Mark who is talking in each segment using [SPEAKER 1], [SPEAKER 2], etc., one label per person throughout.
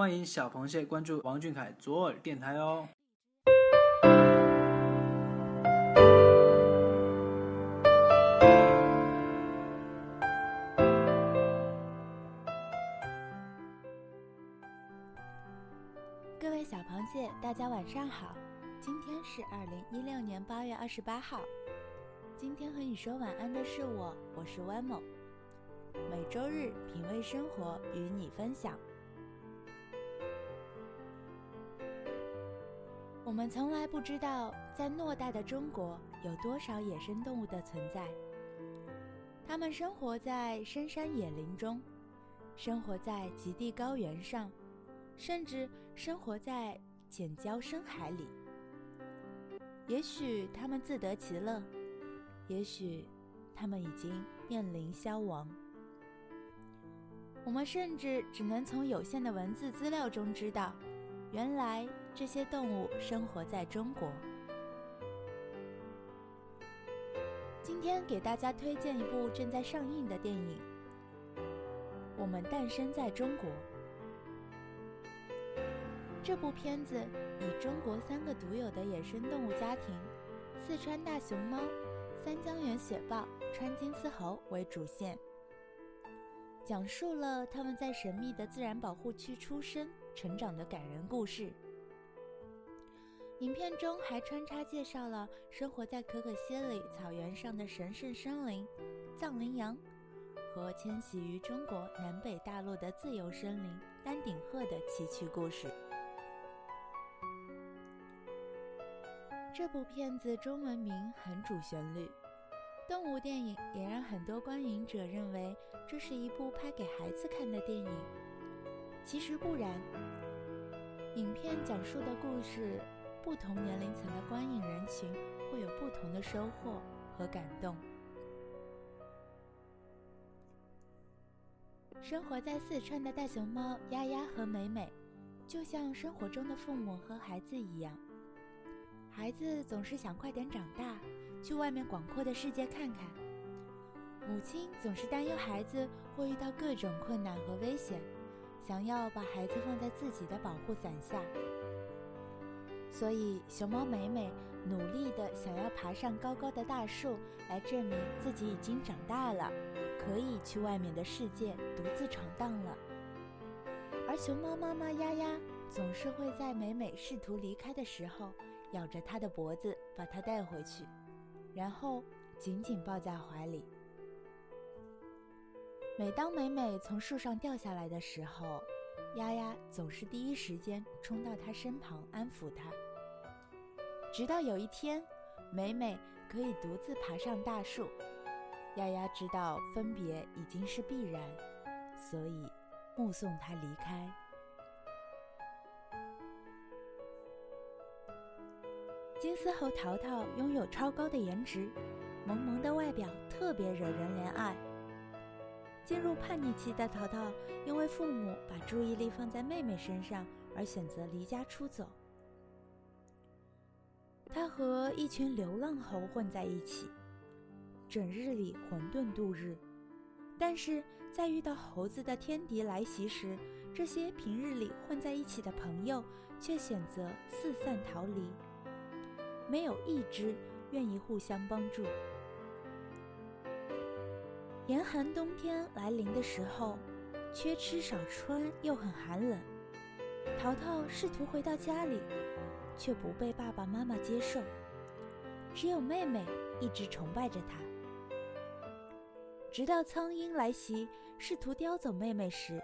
[SPEAKER 1] 欢迎小螃蟹关注王俊凯左耳电台哦。
[SPEAKER 2] 各位小螃蟹，大家晚上好。今天是二零一六年八月二十八号。今天和你说晚安的是我，我是 w 某。每周日品味生活，与你分享。我们从来不知道，在偌大的中国有多少野生动物的存在。它们生活在深山野林中，生活在极地高原上，甚至生活在浅礁深海里。也许它们自得其乐。也许，它们已经面临消亡。我们甚至只能从有限的文字资料中知道，原来这些动物生活在中国。今天给大家推荐一部正在上映的电影《我们诞生在中国》。这部片子以中国三个独有的野生动物家庭——四川大熊猫。三江源雪豹、川金丝猴为主线，讲述了他们在神秘的自然保护区出生、成长的感人故事。影片中还穿插介绍了生活在可可西里草原上的神圣生灵——藏羚羊，和迁徙于中国南北大陆的自由生灵——丹顶鹤的崎岖故事。这部片子中文名很主旋律，动物电影也让很多观影者认为这是一部拍给孩子看的电影。其实不然，影片讲述的故事，不同年龄层的观影人群会有不同的收获和感动。生活在四川的大熊猫丫丫和美美，就像生活中的父母和孩子一样。孩子总是想快点长大，去外面广阔的世界看看。母亲总是担忧孩子会遇到各种困难和危险，想要把孩子放在自己的保护伞下。所以，熊猫美美努力地想要爬上高高的大树，来证明自己已经长大了，可以去外面的世界独自闯荡了。而熊猫妈妈丫丫总是会在美美试图离开的时候。咬着他的脖子，把他带回去，然后紧紧抱在怀里。每当美美从树上掉下来的时候，丫丫总是第一时间冲到她身旁安抚她。直到有一天，美美可以独自爬上大树，丫丫知道分别已经是必然，所以目送她离开。金丝猴淘淘拥有超高的颜值，萌萌的外表特别惹人怜爱。进入叛逆期的淘淘，因为父母把注意力放在妹妹身上，而选择离家出走。他和一群流浪猴混在一起，整日里混沌度日。但是在遇到猴子的天敌来袭时，这些平日里混在一起的朋友却选择四散逃离。没有一只愿意互相帮助。严寒冬天来临的时候，缺吃少穿又很寒冷，淘淘试图回到家里，却不被爸爸妈妈接受。只有妹妹一直崇拜着他。直到苍鹰来袭，试图叼走妹妹时，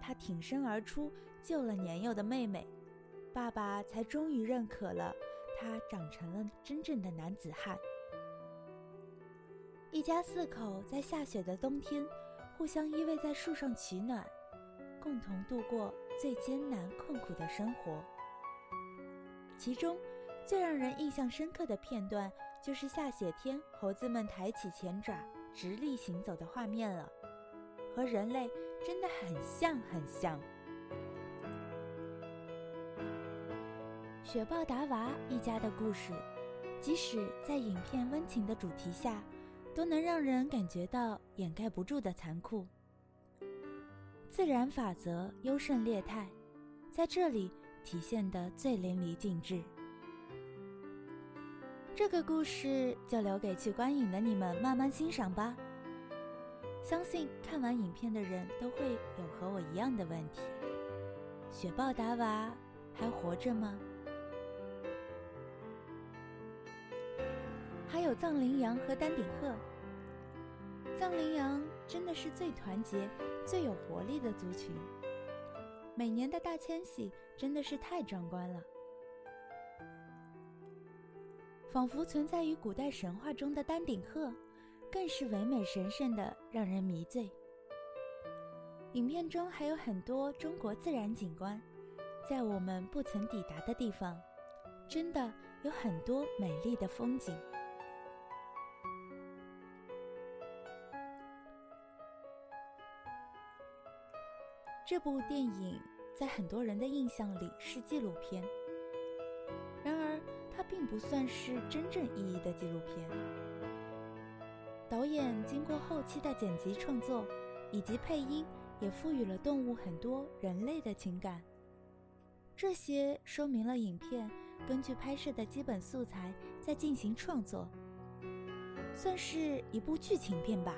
[SPEAKER 2] 他挺身而出救了年幼的妹妹，爸爸才终于认可了。他长成了真正的男子汉。一家四口在下雪的冬天，互相依偎在树上取暖，共同度过最艰难困苦的生活。其中，最让人印象深刻的片段，就是下雪天猴子们抬起前爪，直立行走的画面了，和人类真的很像很像。雪豹达娃一家的故事，即使在影片温情的主题下，都能让人感觉到掩盖不住的残酷。自然法则优胜劣汰，在这里体现的最淋漓尽致。这个故事就留给去观影的你们慢慢欣赏吧。相信看完影片的人都会有和我一样的问题：雪豹达娃还活着吗？还有藏羚羊和丹顶鹤。藏羚羊真的是最团结、最有活力的族群。每年的大迁徙真的是太壮观了。仿佛存在于古代神话中的丹顶鹤，更是唯美神圣的，让人迷醉。影片中还有很多中国自然景观，在我们不曾抵达的地方，真的有很多美丽的风景。这部电影在很多人的印象里是纪录片，然而。它并不算是真正意义的纪录片。导演经过后期的剪辑创作，以及配音，也赋予了动物很多人类的情感。这些说明了影片根据拍摄的基本素材在进行创作，算是一部剧情片吧。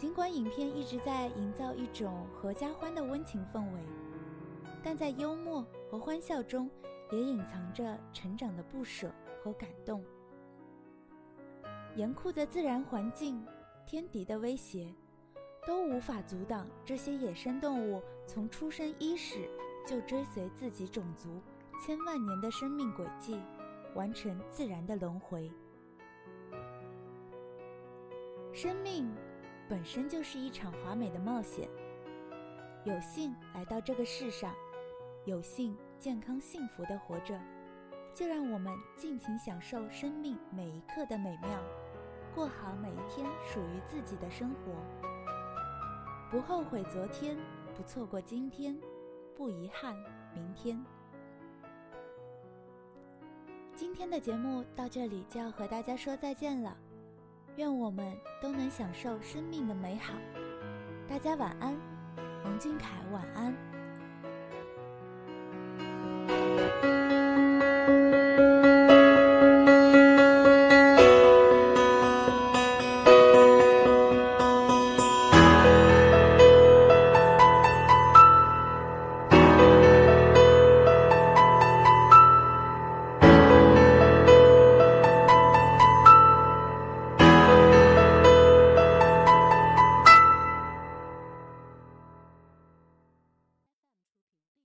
[SPEAKER 2] 尽管影片一直在营造一种合家欢的温情氛围。但在幽默和欢笑中，也隐藏着成长的不舍和感动。严酷的自然环境、天敌的威胁，都无法阻挡这些野生动物从出生伊始就追随自己种族千万年的生命轨迹，完成自然的轮回。生命本身就是一场华美的冒险，有幸来到这个世上。有幸健康幸福的活着，就让我们尽情享受生命每一刻的美妙，过好每一天属于自己的生活，不后悔昨天，不错过今天，不遗憾明天。今天的节目到这里就要和大家说再见了，愿我们都能享受生命的美好。大家晚安，王俊凯晚安。